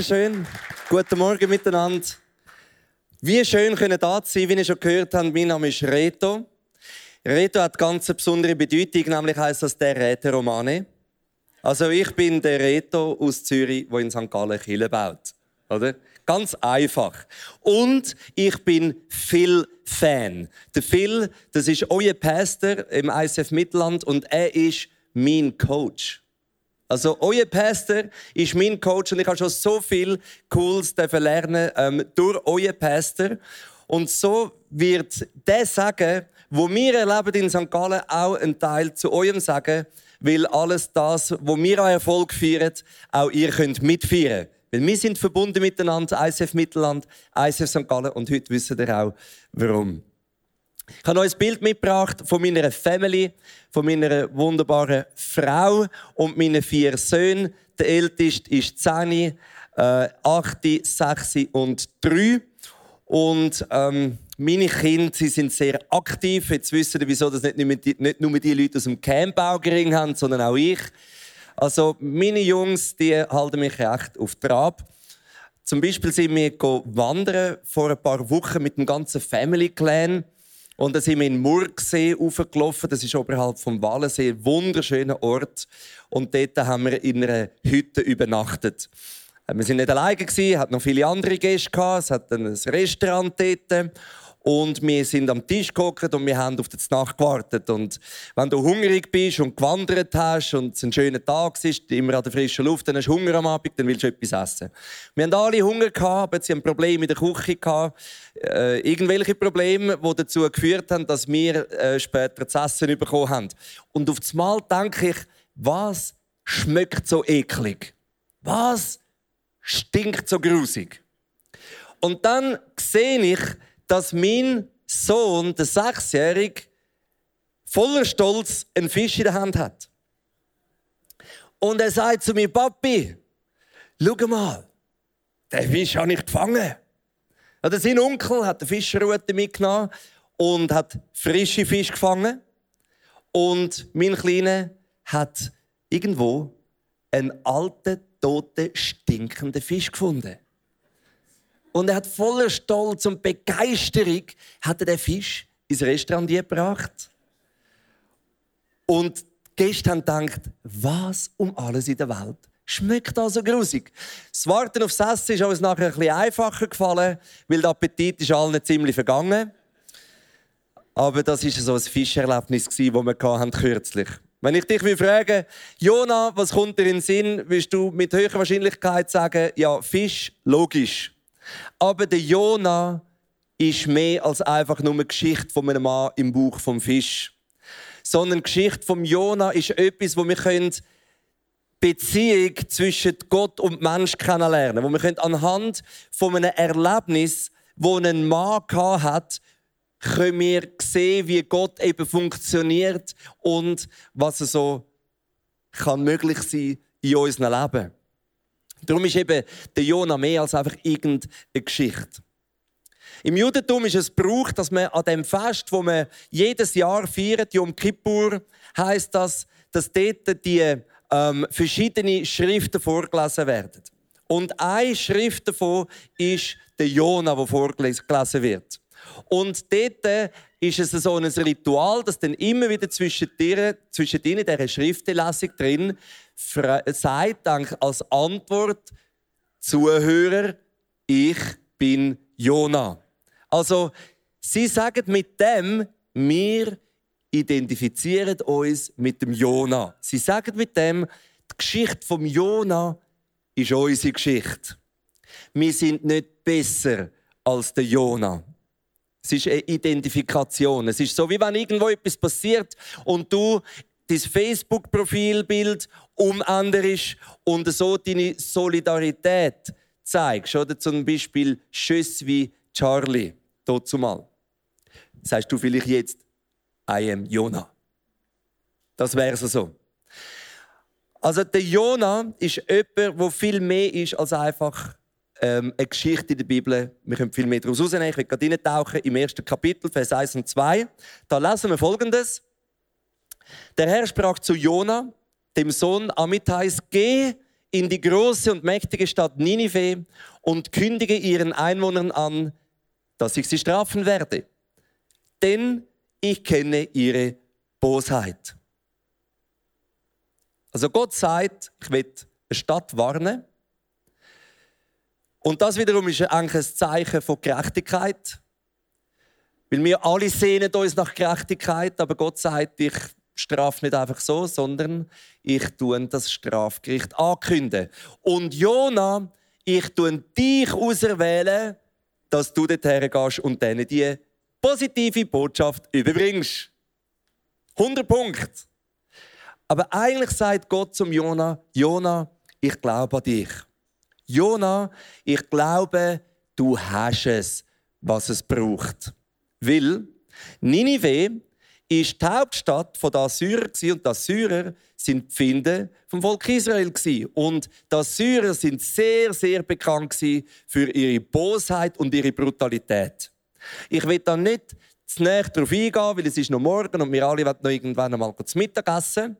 Dankeschön. Guten Morgen miteinander. Wie schön können da sein, wie ihr schon gehört habt. Mein Name ist Reto. Reto hat ganz eine besondere Bedeutung, nämlich heißt das der Räte Romane. Also ich bin der Reto aus Zürich, der in St. Gallen Kille baut, oder? Ganz einfach. Und ich bin Phil Fan. Der Phil, das ist euer Pastor im ICF Mittelland und er ist mein Coach. Also, euer Pastor ist mein Coach und ich habe schon so viel Cooles lernen ähm, durch euer Pastor. Und so wird der Sagen, wo wir erleben in St. Gallen, auch ein Teil zu eurem Sagen, weil alles das, wo wir an Erfolg feiern, auch ihr könnt mitfeiern. Weil wir sind verbunden miteinander, ICF Mittelland, ICF St. Gallen und heute wissen ihr auch, warum. Ich habe euch ein Bild mitgebracht von meiner Family, von meiner wunderbaren Frau und meinen vier Söhnen. Der älteste ist 10, äh, 8, 6 und 3. Und ähm, meine Kinder sie sind sehr aktiv. Jetzt wissen ihr, wieso das nicht nur, die, nicht nur die Leute aus dem Campbaugering haben, sondern auch ich. Also meine Jungs, die halten mich echt auf Trab. Zum Beispiel sind wir vor ein paar Wochen mit dem ganzen Family Clan. Und dann sind wir in Murgsee aufgelaufen. Das ist oberhalb vom Wallensee. Ein wunderschöner Ort. Und dort haben wir in einer Hütte übernachtet. Wir sind nicht alleine, es hat noch viele andere Gäste. Es hat ein Restaurant dort. Und wir sind am Tisch gekocht und wir haben auf die Nacht gewartet. Und wenn du hungrig bist und gewandert hast und es ein schöner Tag ist, immer an der frischen Luft, dann hast du Hunger am Abend, dann willst du etwas essen. Wir haben alle Hunger gehabt, aber sie haben Probleme in der Küche gehabt. Äh, irgendwelche Probleme, die dazu geführt haben, dass wir äh, später zu essen bekommen haben. Und auf das Mal denke ich, was schmeckt so eklig? Was stinkt so grusig? Und dann sehe ich, dass mein Sohn, der Sechsjährige, voller Stolz einen Fisch in der Hand hat. Und er sagt zu mir, Papi, schau mal, den Fisch habe ich gefangen. Also sein Onkel hat eine Fischerrute mitgenommen und hat frische Fisch gefangen. Und mein Kleiner hat irgendwo einen alten, toten, stinkenden Fisch gefunden. Und er hat voller Stolz und Begeisterung hat er den Fisch ins Restaurant gebracht. Und die Gäste haben gedacht, was um alles in der Welt schmeckt da so grusig. Das Warten aufs Essen ist uns nachher ein bisschen einfacher gefallen, weil der Appetit ist allen ziemlich vergangen. Aber das war so ein Fischerlebnis, das wir hatten kürzlich. Wenn ich dich frage, Jona, was kommt dir in den Sinn, wirst du mit höherer Wahrscheinlichkeit sagen, ja, Fisch, logisch. Aber der Jona ist mehr als einfach nur eine Geschichte von einem Mann im Bauch vom Fisch. Sondern die Geschichte vom Jona ist etwas, wo wir können Beziehung zwischen Gott und Mensch kennenlernen, wo wir können anhand von einem Erlebnis, wo ein Mann hat, können wir sehen, wie Gott eben funktioniert und was er so kann möglich sein in unserem Leben. Darum ist eben der Jona mehr als einfach irgendeine Geschichte. Im Judentum ist es Brauch, dass man an dem Fest, wo man jedes Jahr feiert, Yom Kippur, heißt das, dass dort die ähm, verschiedene Schriften vorgelesen werden. Und eine Schrift davon ist der Jona, wo vorgelesen wird. Und dort ist es so ein Ritual, dass dann immer wieder zwischen, dir, zwischen ihnen dieser Schriftenlesung drin sagt als Antwort, Zuhörer, ich bin Jona. Also, sie sagen mit dem, wir identifizieren uns mit dem Jona. Sie sagen mit dem, Die Geschichte vom Jona ist unsere Geschichte. Wir sind nicht besser als der Jona. Es ist eine Identifikation. Es ist so, wie wenn irgendwo etwas passiert und du dein Facebook-Profilbild umänderst und so deine Solidarität zeigst. Oder zum Beispiel Schüsse wie Charlie, dazu mal. Sagst du vielleicht jetzt, I am Jonah. Das wäre so. Also der Jonah ist jemand, der viel mehr ist als einfach ähm, eine Geschichte in der Bibel. Wir können viel mehr daraus rausnehmen. Ich will gerade reintauchen im ersten Kapitel, Vers 1 und 2. Da lesen wir Folgendes. Der Herr sprach zu Jona, dem Sohn Amittais, geh in die große und mächtige Stadt Ninive und kündige ihren Einwohnern an, dass ich sie strafen werde. Denn ich kenne ihre Bosheit. Also Gott sagt, ich will eine Stadt warnen. Und das wiederum ist eigentlich ein Zeichen von Gerechtigkeit. Weil wir alle sehnen uns nach Gerechtigkeit, aber Gott sagt, ich strafe nicht einfach so, sondern ich tue das Strafgericht ankündigen. Und Jona, ich tue dich auserwählen, dass du dorthin gehst und denen die positive Botschaft überbringst. 100 Punkte. Aber eigentlich sagt Gott zum Jona, Jona, ich glaube an dich. Jona, ich glaube, du hast es, was es braucht. Weil Ninive ist die Hauptstadt der Assyrer und die Assyrer sind die Finde vom Volk Israel und die Assyrer sind sehr sehr bekannt für ihre Bosheit und ihre Brutalität. Ich will da nicht zu näher darauf eingehen, weil es ist noch morgen und wir alle wollen noch irgendwann einmal zu Mittag essen.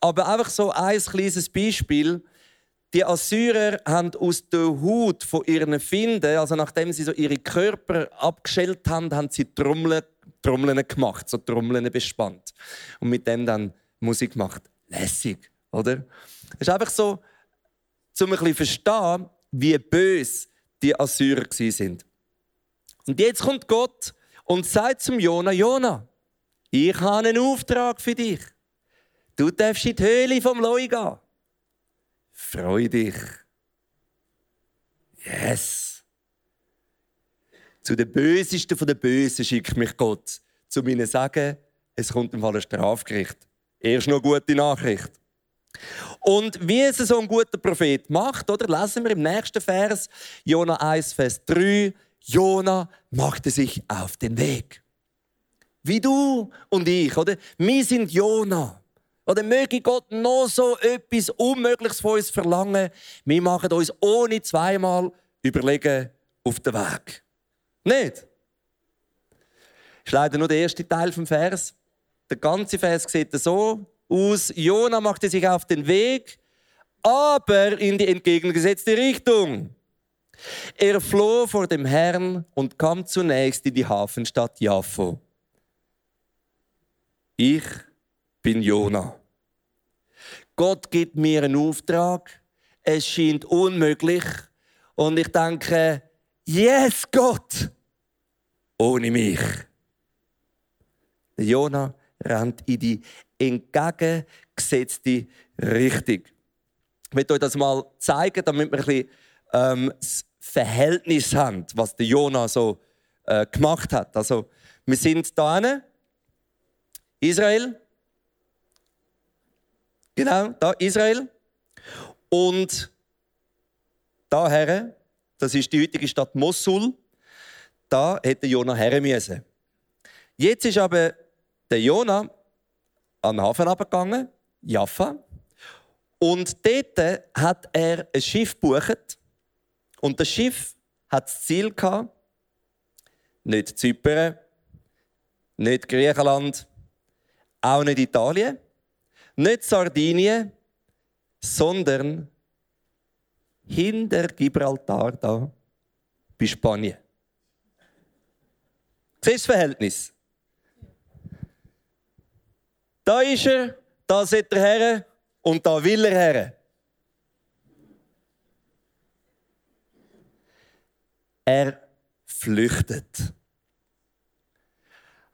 Aber einfach so ein kleines Beispiel. Die Assyrer haben aus der Haut von ihren Finden, also nachdem sie so ihre Körper abgeschält haben, haben sie Trommeln Trommeln gemacht, so Trommeln bespannt. Und mit dem dann Musik gemacht. Lässig, oder? Es ist einfach so, um ein bisschen verstehen, wie böse die Assyrer sind. Und jetzt kommt Gott und sagt zum Jona: Jona, ich habe einen Auftrag für dich. Du darfst in die Höhle vom Leu gehen. Freu dich. Yes. Zu den Bösesten von den Bösen schickt mich Gott, zu zu sagen, es kommt im Fall ein Strafgericht. Erst noch gute Nachricht. Und wie es so ein guter Prophet macht, oder lesen wir im nächsten Vers, Jona 1, Vers 3, Jona machte sich auf den Weg. Wie du und ich, oder? Wir sind Jona. Oder möge Gott noch so etwas Unmögliches von uns verlangen. Wir machen uns ohne zweimal überlegen auf den Weg. Nicht? Das ist leider nur der erste Teil vom Vers. Der ganze Vers sieht so aus. Jona machte sich auf den Weg, aber in die entgegengesetzte Richtung. Er floh vor dem Herrn und kam zunächst in die Hafenstadt Jaffo. Ich bin Jona. Gott gibt mir einen Auftrag. Es scheint unmöglich. Und ich denke, yes, Gott, ohne mich. Der Jona rennt in die entgegengesetzte Richtung. Ich möchte euch das mal zeigen, damit wir ein bisschen ähm, das Verhältnis haben, was der Jona so äh, gemacht hat. Also, wir sind da hinten. Israel. Genau, da Israel. Und daher, das ist die heutige Stadt Mosul da hätte Jona her müssen. Jetzt ist aber der Jona an den Hafen abgegangen, Jaffa, und dort hat er ein Schiff gebucht. Und das Schiff hat das Ziel gehabt, nicht Zypern, nicht Griechenland, auch nicht Italien, nicht Sardinien, sondern hinter Gibraltar da bei Spanien. Siehst du das Verhältnis? Da ist er, da sitzt er her und da will er her. Er flüchtet.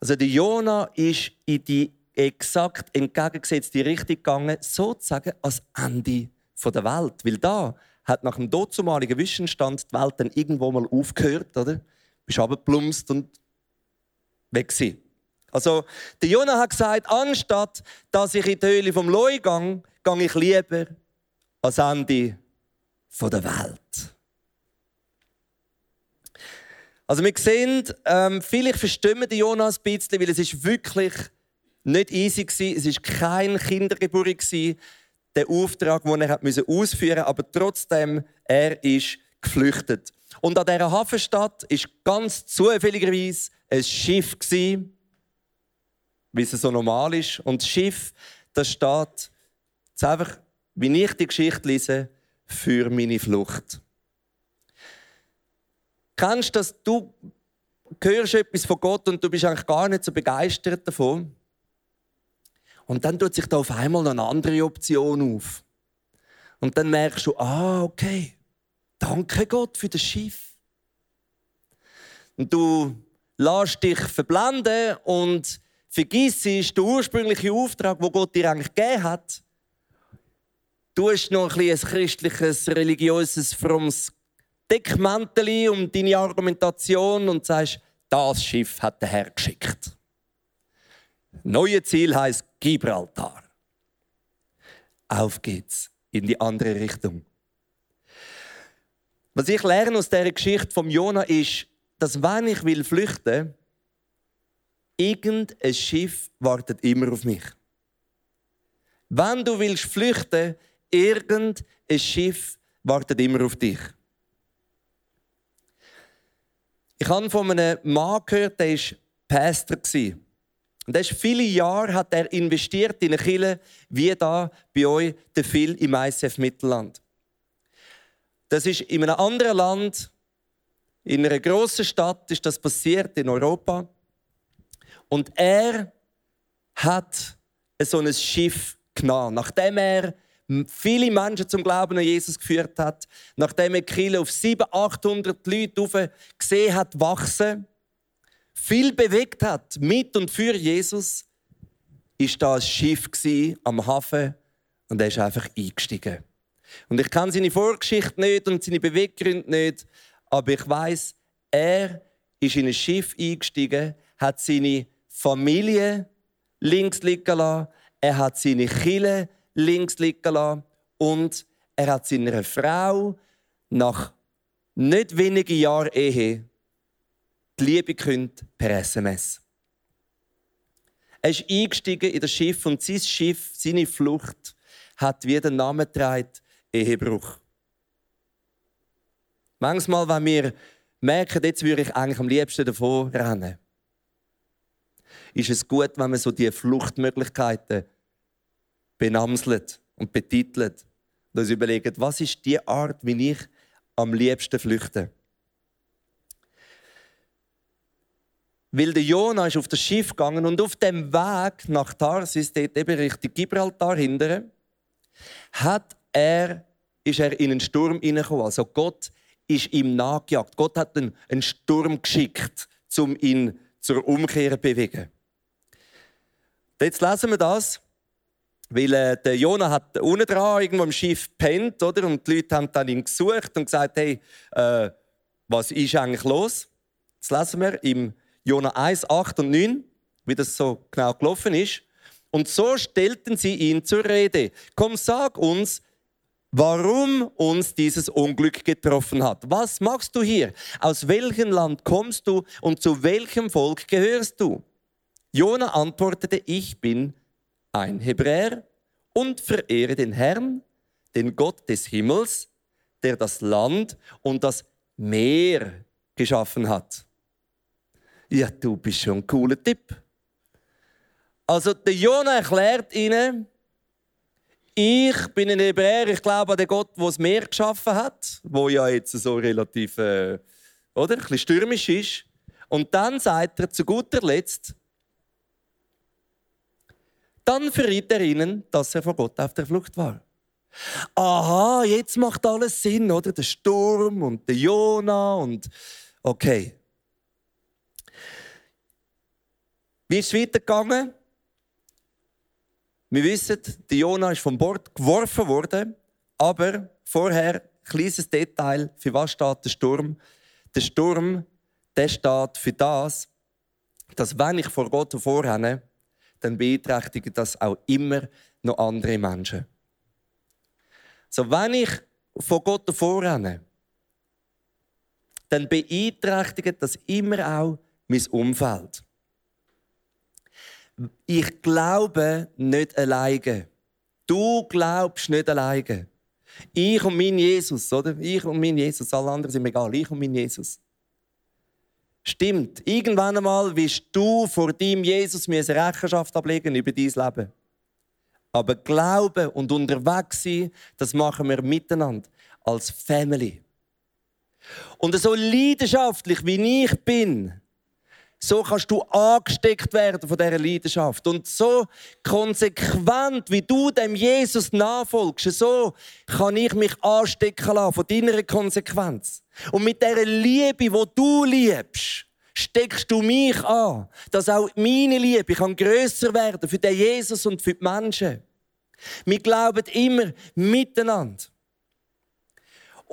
Also der Jona ist in die exakt entgegengesetzte Richtung gegangen, sozusagen als Ende der Welt. Weil da hat nach dem dazumaligen Wissensstand die Welt dann irgendwo mal aufgehört, oder? Bist abgeplumpst und weg gewesen. Also, der Jonah hat gesagt, anstatt dass ich in die Höhle vom Loi gehe, gehe ich lieber ans Ende der Welt. Also wir sehen, ähm, vielleicht verstehen wir den ein bisschen, weil es ist wirklich nicht easy war. Es war kein Kindergeburt, der Auftrag, den er ausführen musste. Aber trotzdem, er ist geflüchtet. Und an dieser Hafenstadt war ganz zufälligerweise ein Schiff, wie es so normal ist. Und das Schiff, das steht, jetzt einfach, wie ich die Geschichte lese, für meine Flucht. Kennst du das? Du hörst etwas von Gott und du bist eigentlich gar nicht so begeistert davon. Und dann tut sich da auf einmal eine andere Option auf. Und dann merkst du, ah, okay, danke Gott für das Schiff. Und du lässt dich verblenden und vergisst den ursprünglichen Auftrag, wo Gott dir eigentlich gegeben hat. Du hast noch ein, ein christliches, religiöses, frommes Deckmantel um deine Argumentation und sagst, das Schiff hat der Herr geschickt. Neue Ziel heißt Gibraltar. Auf geht's in die andere Richtung. Was ich lerne aus der Geschichte vom Jona ist, dass wenn ich will flüchten, irgendein Schiff wartet immer auf mich. Wenn du willst flüchten, irgendein Schiff wartet immer auf dich. Ich habe von einem Mann gehört, der war Pastor. Und er viele Jahre hat er investiert in eine Kirche, wie da bei euch der Phil im ICF Mittelland. Das ist in einem anderen Land, in einer grossen Stadt ist das passiert, in Europa. Und er hat so ein Schiff genommen, nachdem er viele Menschen zum Glauben an Jesus geführt hat, nachdem er Kiel auf 700, 800 Leute gesehen hat wachsen, viel bewegt hat mit und für Jesus, ist da ein Schiff am Hafen und er ist einfach eingestiegen. Und ich kann seine Vorgeschichte nicht und seine Beweggründe nicht, aber ich weiß, er ist in ein Schiff eingestiegen, hat seine Familie links liegen lassen, er hat seine Kille links liegen lassen und er hat seiner Frau nach nicht wenigen Jahren Ehe die Liebe gekündigt per SMS. Er ist eingestiegen in das Schiff und sein Schiff, seine Flucht, hat wie den Namen getragen, Ehebruch. Manchmal, wenn wir merken, jetzt würde ich eigentlich am liebsten davon rennen, ist es gut, wenn man so die Fluchtmöglichkeiten benamselt und betitelt und uns überlegt, was ist die Art, wie ich am liebsten flüchte. Weil der Jona ist auf das Schiff gegangen und auf dem Weg nach Tarsis, dort eben Richtung Gibraltar hinterher, hat er, ist er in einen Sturm hineingekommen. Also Gott ist ihm nachgejagt. Gott hat einen, einen Sturm geschickt, um ihn zur Umkehr zu bewegen. Jetzt lesen wir das, weil äh, der Jona hat unten dran irgendwo im Schiff pennt, oder? Und die Leute haben dann ihn gesucht und gesagt, hey, äh, was ist eigentlich los? Jetzt lesen wir im Jona 1, 8 und 9, wie das so genau gelaufen ist. Und so stellten sie ihn zur Rede. Komm, sag uns, warum uns dieses Unglück getroffen hat. Was machst du hier? Aus welchem Land kommst du und zu welchem Volk gehörst du? Jona antwortete, ich bin ein Hebräer und verehre den Herrn, den Gott des Himmels, der das Land und das Meer geschaffen hat. Ja, du bist schon ein cooler Tipp. Also der Jona erklärt ihnen, ich bin ein Hebräer, ich glaube an den Gott, der das Meer geschaffen hat, wo ja jetzt so relativ äh, oder, ein bisschen stürmisch ist. Und dann sagt er zu guter Letzt, dann verriet er ihnen, dass er vor Gott auf der Flucht war. Aha, jetzt macht alles Sinn, oder? Der Sturm und der Jona und okay. Wie ist es weitergegangen? Wir wissen, der Jona ist vom Bord geworfen worden, aber vorher, kleines Detail, für was steht der Sturm? Der Sturm, der steht für das, dass wenn ich vor Gott vorrenne, dann beeinträchtigt das auch immer noch andere Menschen. So, wenn ich vor Gott vorrenne, dann beeinträchtigt das immer auch mein Umfeld. Ich glaube nicht alleine. Du glaubst nicht alleine. Ich und mein Jesus, oder? Ich und mein Jesus, alle anderen sind mir egal. Ich und mein Jesus. Stimmt. Irgendwann einmal wirst du vor deinem Jesus Rechenschaft ablegen über dein Leben. Aber Glauben und unterwegs sein, das machen wir miteinander als Family. Und so leidenschaftlich wie ich bin, so kannst du angesteckt werden von dieser Leidenschaft. Und so konsequent, wie du dem Jesus nachfolgst, so kann ich mich anstecken lassen von deiner Konsequenz. Und mit dieser Liebe, wo du liebst, steckst du mich an, dass auch meine Liebe kann grösser werden für den Jesus und für die Menschen. Wir glauben immer miteinander.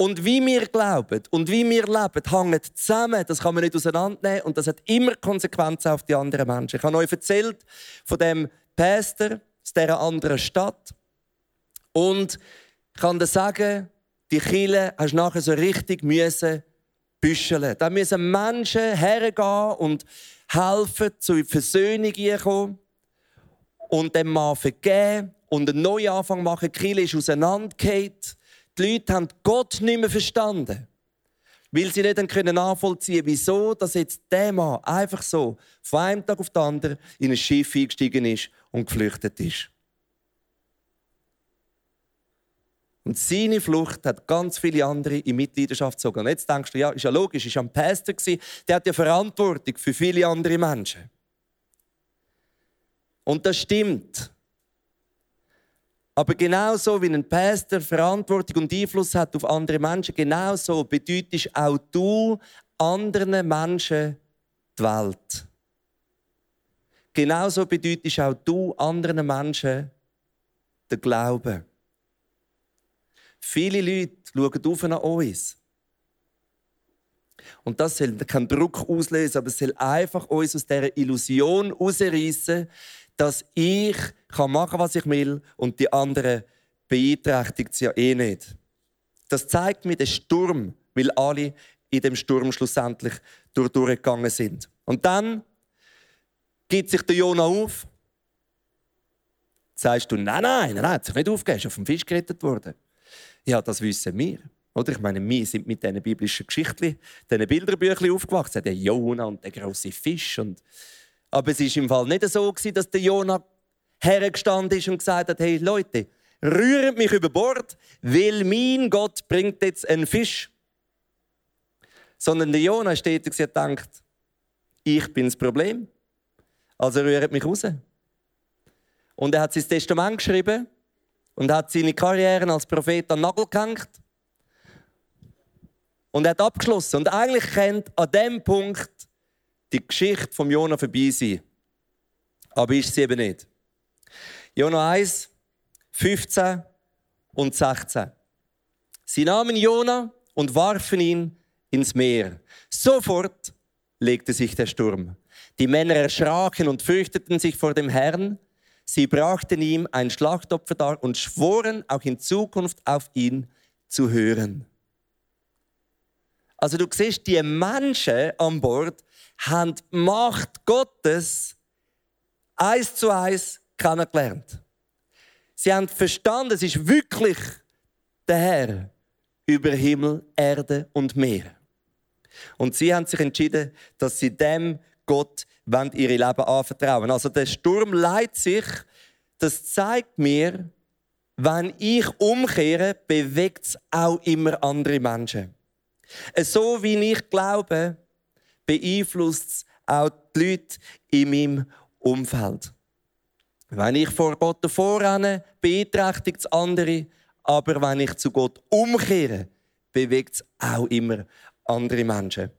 Und wie wir glauben und wie wir leben, hängt zusammen. Das kann man nicht auseinandernehmen und das hat immer Konsequenzen auf die anderen Menschen. Ich habe euch erzählt von dem Pastor aus dieser anderen Stadt. Und ich kann dir sagen, die Kille hast du nachher so richtig müssen büscheln. Da müssen Menschen hergehen und helfen, zu Versöhnung kommen und dem Mann vergeben und einen neuen Anfang machen. Die Kirche ist auseinandergefallen. Die Leute haben Gott nicht mehr verstanden. Weil sie nicht können nachvollziehen wieso dass jetzt der Mann einfach so von einem Tag auf den anderen in ein Schiff eingestiegen ist und geflüchtet ist. Und seine Flucht hat ganz viele andere in Mitleidenschaft gezogen. Und jetzt denkst du, ja, ist ja logisch, ist ja ein Pastor der hat ja Verantwortung für viele andere Menschen. Und das stimmt. Aber genauso wie ein Pastor Verantwortung und Einfluss hat auf andere Menschen, genauso bedeutest auch du anderen Menschen die Welt. Genauso bedeutest auch du anderen Menschen den Glauben. Viele Leute schauen auf nach uns. Und das soll keinen Druck auslösen, aber es soll einfach uns aus dieser Illusion herausreißen, dass ich kann machen was ich will und die anderen beeinträchtigt es ja eh nicht. Das zeigt mir den Sturm, weil alle in dem Sturm schlussendlich durchgegangen sind. Und dann gibt sich der Jona auf. Sagst du, nein, nein, nein, hat sich nicht aufgegeben, ist auf dem Fisch gerettet worden. Ja, das wissen wir. Oder? Ich meine, wir sind mit diesen biblischen Geschichten, diesen Bilderbüchern aufgewachsen. Der Jona und der große Fisch. Und aber es war im Fall nicht so, dass der Jona hergestanden ist und gesagt hat, hey Leute, rührt mich über Bord, weil mein Gott bringt jetzt einen Fisch. Sondern der Jona steht und gedacht, ich bin das Problem. Also rührt mich raus. Und er hat sein Testament geschrieben und hat seine Karriere als Prophet an den Nagel gehängt. Und er hat abgeschlossen. Und eigentlich kennt an dem Punkt die Geschichte von Jona vorbei sein. Aber ist sie eben nicht. Jona 1, 15 und 16. Sie nahmen Jona und warfen ihn ins Meer. Sofort legte sich der Sturm. Die Männer erschraken und fürchteten sich vor dem Herrn. Sie brachten ihm ein Schlachtopfer dar und schworen, auch in Zukunft auf ihn zu hören. Also du siehst, die Menschen an Bord haben die Macht Gottes eins zu eins kennengelernt. Sie haben verstanden, es ist wirklich der Herr über Himmel, Erde und Meer. Und sie haben sich entschieden, dass sie dem Gott ihre Leben anvertrauen. Also der Sturm leitet sich. Das zeigt mir, wenn ich umkehre, bewegt es auch immer andere Menschen. So wie ich glaube, beeinflusst es auch die Leute in meinem Umfeld. Wenn ich vor Gott vorrenne, beeinträchtigt es andere. Aber wenn ich zu Gott umkehre, bewegt es auch immer andere Menschen.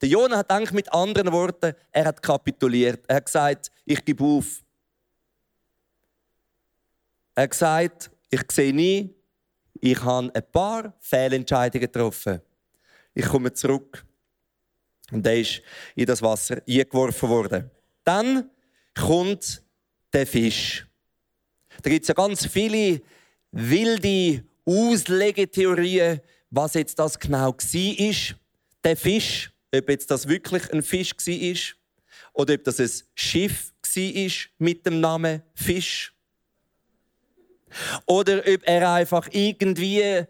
Der Jonah hat eigentlich mit anderen Worten, er hat kapituliert. Er hat gesagt, ich gebe auf. Er hat gesagt, ich sehe nie, ich habe ein paar Fehlentscheidungen getroffen. Ich komme zurück. Und er ist in das Wasser eingeworfen worden. Dann kommt der Fisch. Da gibt es ja ganz viele wilde Auslegetheorien, was jetzt das genau war. Der Fisch, ob jetzt das wirklich ein Fisch war oder ob das ein Schiff war mit dem Namen Fisch. Oder ob er einfach irgendwie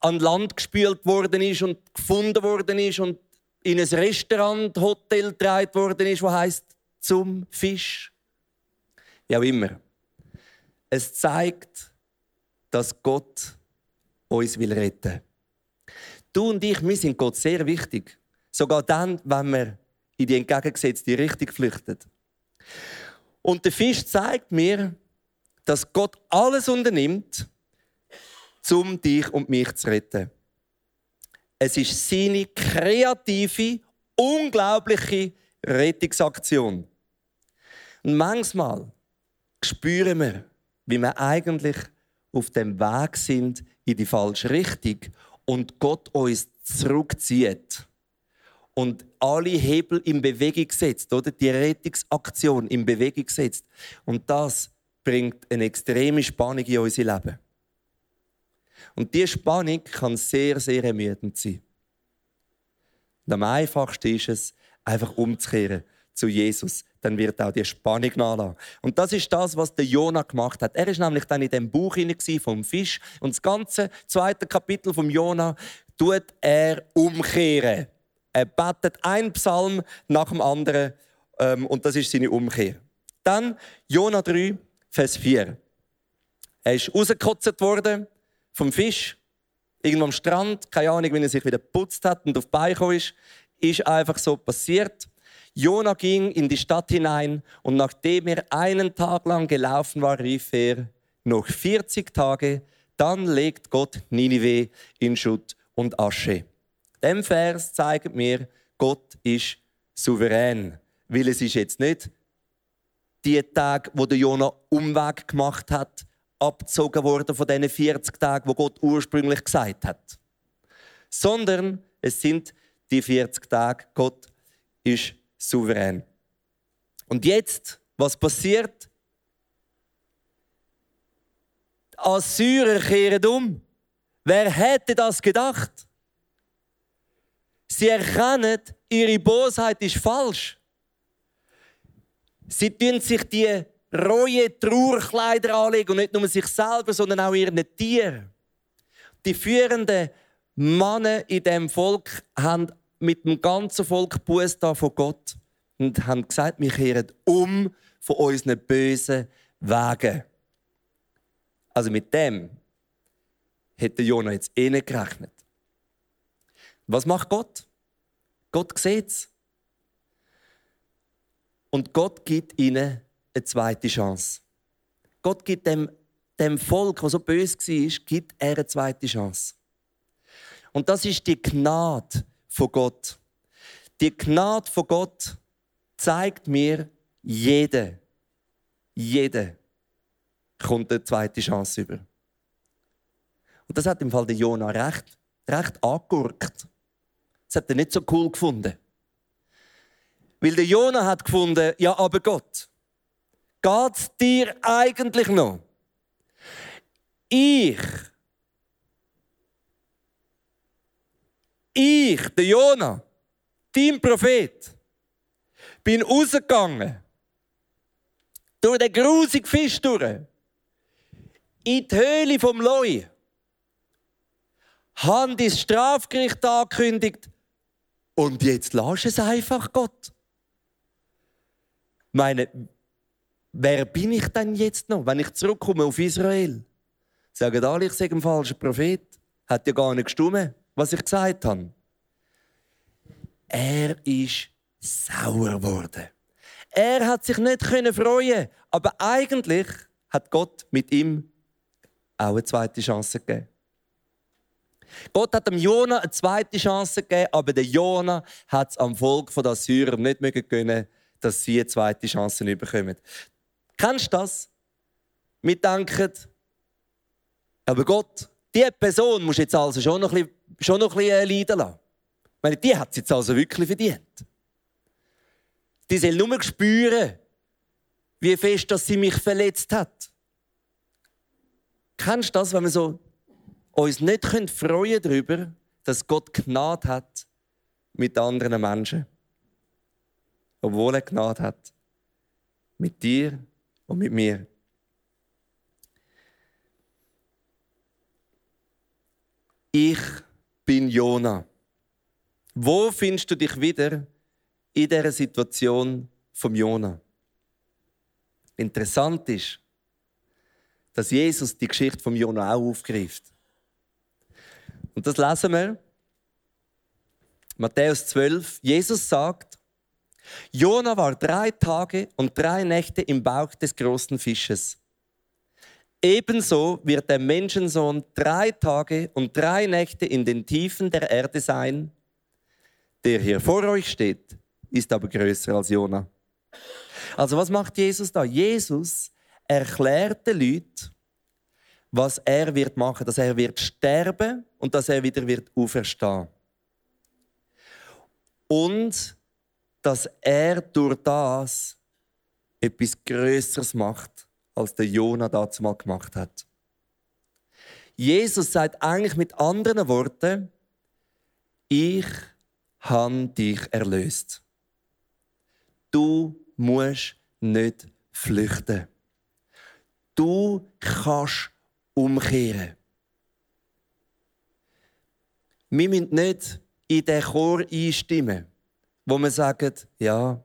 an Land gespült worden ist und gefunden worden ist und in ein Restaurant, Hotel getragen worden ist, wo heißt zum Fisch. Wie auch immer. Es zeigt, dass Gott uns will retten. Du und ich, wir sind Gott sehr wichtig. Sogar dann, wenn wir in die entgegengesetzte Richtung flüchten. Und der Fisch zeigt mir, dass Gott alles unternimmt, um dich und mich zu retten. Es ist seine kreative, unglaubliche Rettungsaktion. Und manchmal spüren wir, wie wir eigentlich auf dem Weg sind in die falsche Richtung und Gott uns zurückzieht und alle Hebel in Bewegung setzt, oder die Rettungsaktion in Bewegung setzt. Und das bringt eine extreme Spannung in unser Leben. Und diese Spannung kann sehr, sehr ermüdend sein. Und am einfachsten ist es, einfach umzukehren zu Jesus. Dann wird auch die Spannung nachlassen. Und das ist das, was der Jona gemacht hat. Er ist nämlich dann in dem Buch vom Fisch und das ganze zweite Kapitel vom Jona tut er umkehren. Er betet ein Psalm nach dem anderen ähm, und das ist seine Umkehr. Dann Jona 3, Vers 4. Er ist rausgekotzt worden vom Fisch, irgendwo am Strand, keine Ahnung, wie er sich wieder putzt hat und auf die Beine ist. Ist einfach so passiert. Jona ging in die Stadt hinein und nachdem er einen Tag lang gelaufen war, rief er, noch 40 Tage, dann legt Gott Ninive in Schutt und Asche. Dem Vers zeigt mir, Gott ist souverän, weil es ist jetzt nicht die Tage, wo der Jona Umweg gemacht hat, abgezogen worden von diesen 40 Tagen, wo Gott ursprünglich gesagt hat, sondern es sind die 40 Tage. Gott ist souverän. Und jetzt, was passiert? Die Assyrer kehren um. Wer hätte das gedacht? Sie erkennen, ihre Bosheit ist falsch. Sie tun sich die rohe Trauerkleider anlegen und nicht nur sich selber, sondern auch ihren Tieren. Die führenden Männer in dem Volk haben mit dem ganzen Volk Buß von Gott und haben gesagt, wir kehren um von unseren bösen Wegen. Also mit dem hätte Jonah jetzt eh nicht gerechnet. Was macht Gott? Gott sieht es. Und Gott gibt ihnen eine zweite Chance. Gott gibt dem, dem Volk, das so böse war, gibt er eine zweite Chance. Und das ist die Gnade von Gott. Die Gnade von Gott zeigt mir, jeder, jeder kommt eine zweite Chance über. Und das hat im Fall der Jona recht, recht angegurkt. Das hat er nicht so cool gefunden. Weil der Jona hat gefunden, ja, aber Gott, geht's dir eigentlich noch? Ich, ich, der Jona, dein Prophet, bin rausgegangen, durch den grusigen Fisch durch, in die Höhle vom Loi, haben das Strafgericht angekündigt, und jetzt lass es einfach Gott. Meine, wer bin ich denn jetzt noch, wenn ich zurückkomme auf Israel? Sagen alle, ich sage ein falscher Prophet. Hat ja gar nicht gestimmt, was ich gesagt habe. Er ist sauer geworden. Er hat sich nicht freuen aber eigentlich hat Gott mit ihm auch eine zweite Chance gegeben. Gott hat dem Jona eine zweite Chance gegeben, aber der Jona hat es am Volk der Assyrer nicht gönnen, dass sie eine zweite Chance bekommen. Kennst du das? Wir denken, Aber Gott, diese Person muss jetzt also schon noch ein bisschen, schon noch ein bisschen äh, leiden lassen. Ich meine, die hat es jetzt also wirklich verdient. Die soll nur spüren, wie fest dass sie mich verletzt hat. Kennst du das, wenn wir so uns nicht freuen darüber, dass Gott Gnade hat mit anderen Menschen? Obwohl er Gnade hat mit dir und mit mir. Ich bin Jona. Wo findest du dich wieder in dieser Situation vom Jona? Interessant ist, dass Jesus die Geschichte vom Jona auch aufgreift. Und das lesen wir. Matthäus 12. Jesus sagt, Jona war drei Tage und drei Nächte im Bauch des großen Fisches. Ebenso wird der Menschensohn drei Tage und drei Nächte in den Tiefen der Erde sein. Der hier vor euch steht, ist aber größer als Jona. Also was macht Jesus da? Jesus erklärt den Leuten, was er wird machen, dass er wird sterben und dass er wieder wird auferstehen. Und dass er durch das etwas Größeres macht, als der Jona dazu mal gemacht hat. Jesus sagt eigentlich mit anderen Worten, ich habe dich erlöst. Du musst nicht flüchten. Du kannst umkehren. Wir müssen nicht in den Chor einstimmen, wo wir sagen, ja,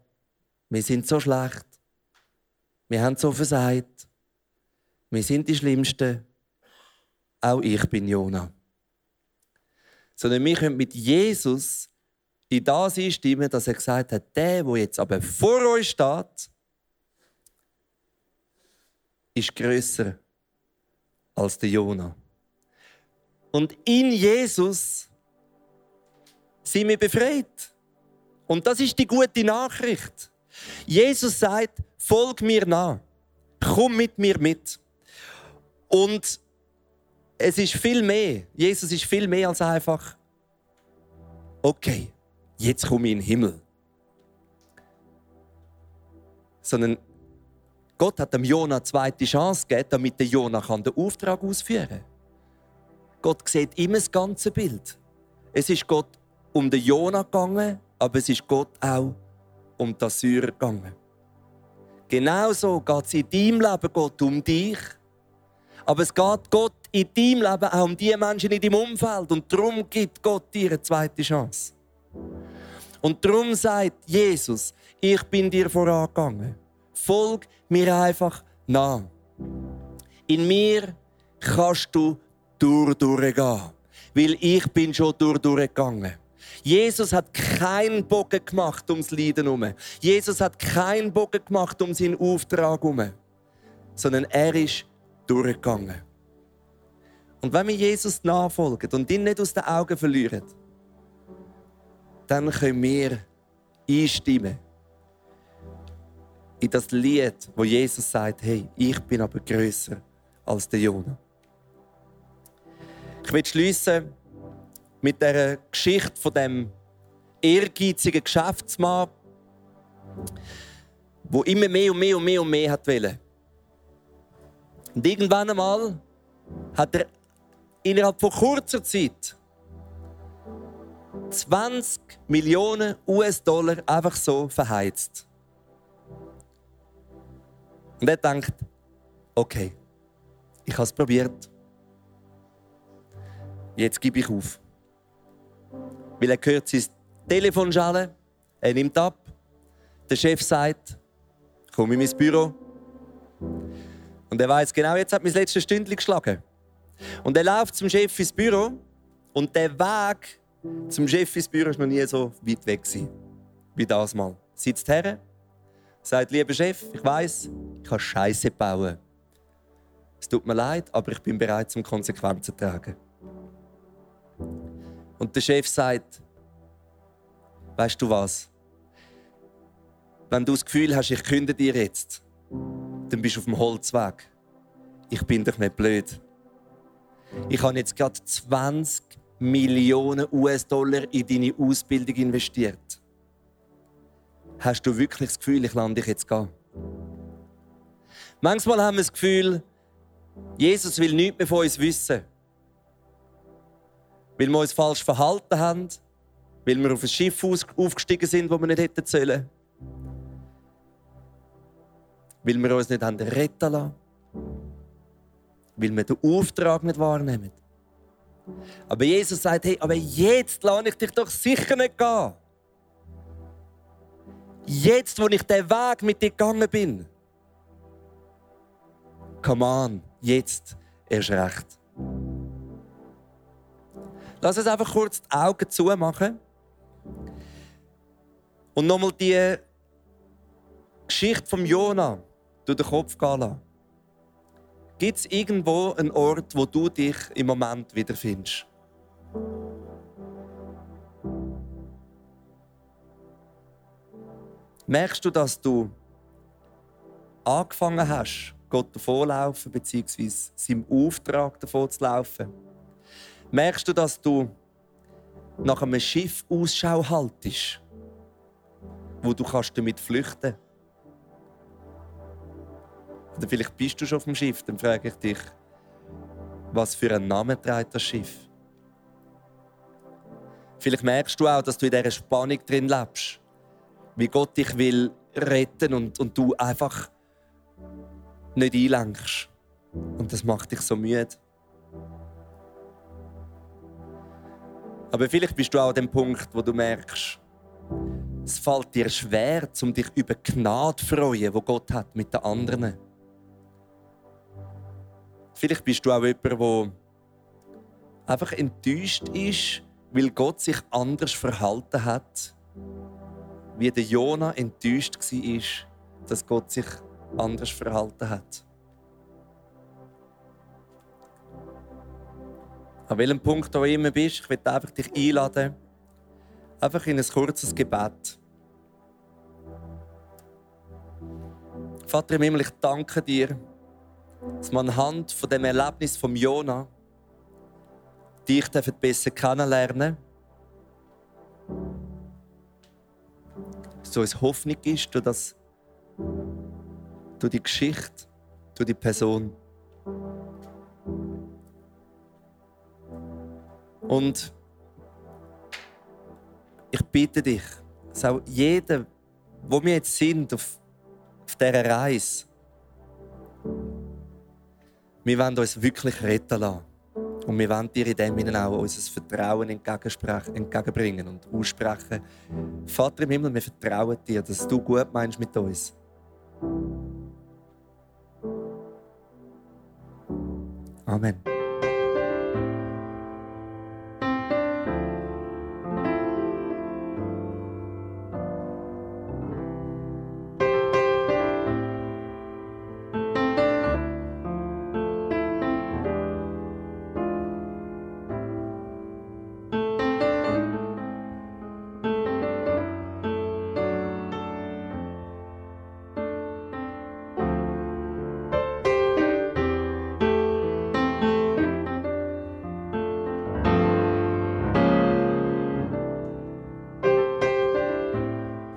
wir sind so schlecht, wir haben so versagt, wir sind die Schlimmsten, auch ich bin Jona. Sondern wir können mit Jesus in das einstimmen, dass er gesagt hat, der, der jetzt aber vor euch steht, ist größer als der Jona. Und in Jesus sind wir befreit. Und das ist die gute Nachricht. Jesus sagt, folg mir nach, komm mit mir mit. Und es ist viel mehr. Jesus ist viel mehr als einfach, okay, jetzt komme ich in den Himmel. Sondern Gott hat dem Jona eine zweite Chance gegeben, damit der Jona den Auftrag ausführen kann. Gott sieht immer das ganze Bild. Es ist Gott um den Jona gegangen, aber es ist Gott auch um die Assyrer gegangen. Genauso geht es in deinem Leben Gott um dich. Aber es geht Gott in deinem Leben auch um die Menschen in deinem Umfeld. Und darum gibt Gott dir eine zweite Chance. Und darum sagt Jesus, ich bin dir vorangegangen. Folg mir einfach nach. In mir kannst du durch durchgehen, weil ich bin schon durch durchgegangen. Jesus hat keinen Bogen gemacht ums Leiden herum. Jesus hat keinen Bogen gemacht um seinen Auftrag herum. Sondern er ist durchgegangen. Und wenn wir Jesus nachfolgen und ihn nicht aus den Augen verlieren, dann können wir einstimmen in das Lied, wo Jesus sagt, hey, ich bin aber größer als der Jonah. Ich will schließen mit der Geschichte von dem ehrgeizigen Geschäftsmann, wo immer mehr und mehr und mehr und mehr hat wollen. Und irgendwann einmal hat er innerhalb von kurzer Zeit 20 Millionen US-Dollar einfach so verheizt. Und er denkt, okay, ich habe es probiert. Jetzt gebe ich auf. Weil er hört sein Telefon schallen, er nimmt ab. Der Chef sagt, komm in mein Büro. Und er weiß genau, jetzt hat mein letztes Stündchen geschlagen. Und er läuft zum Chef ins Büro und der Weg zum Chef ins Büro war noch nie so weit weg wie das mal. Sitzt her, sagt, lieber Chef, ich weiß, ich kann Scheiße bauen. Es tut mir leid, aber ich bin bereit, zum Konsequenzen zu tragen. Und der Chef sagt, weißt du was? Wenn du das Gefühl hast, ich künde dir jetzt, dann bist du auf dem Holzweg. Ich bin doch nicht blöd. ich habe jetzt gerade 20 Millionen US-Dollar in deine Ausbildung investiert. Hast du wirklich das Gefühl, ich lande dich jetzt gehen? Manchmal haben wir das Gefühl, Jesus will nichts mehr von uns wissen. Weil wir uns falsch verhalten haben, weil wir auf ein Schiff aufgestiegen sind, wo wir nicht hätten sollen. Weil wir uns nicht haben retten lassen. Weil wir den Auftrag nicht wahrnehmen. Aber Jesus sagt, hey, aber jetzt lasse ich dich doch sicher nicht gehen. Jetzt, wo ich den Weg mit dir gegangen bin. Come on, jetzt erst recht. Lass uns einfach kurz die Augen zumachen. Und nochmal die Geschichte von Jona durch den Kopf gehen lassen. Gibt es irgendwo einen Ort, wo du dich im Moment wiederfindest? Merkst du, dass du angefangen hast, Gott davonlaufen, beziehungsweise seinem Auftrag davon zu laufen? Merkst du, dass du nach einem Schiff Ausschau haltest, wo du kannst damit flüchten kannst? Oder vielleicht bist du schon auf dem Schiff, dann frage ich dich, was für einen Namen trägt das Schiff? Vielleicht merkst du auch, dass du in dieser Spannung drin lebst. Wie Gott dich will retten und, und du einfach nicht einlenkst. Und das macht dich so müde. Aber vielleicht bist du auch an dem Punkt, wo du merkst, es fällt dir schwer, um dich über Gnade zu freuen, die Gott hat mit den anderen. Vielleicht bist du auch jemand, der einfach enttäuscht ist, weil Gott sich anders verhalten hat, wie der Jona enttäuscht war, dass Gott sich anders verhalten hat. An welchem Punkt du immer bist, ich möchte einfach dich einladen, einfach in ein kurzes Gebet. Vater im Himmel, ich danke dir, dass man anhand von dem Erlebnis von Jona dich besser kennenlernen so es Hoffnung ist durch, das, die Geschichte, durch die Person. Und ich bitte dich, dass auch jeder, wo wir jetzt sind auf, auf dieser Reise, wir wollen uns wirklich retten lassen. Und wir wollen dir in dem Sinne auch unser Vertrauen entgegenbringen und aussprechen. Vater im Himmel, wir vertrauen dir, dass du gut meinst mit uns. Amen.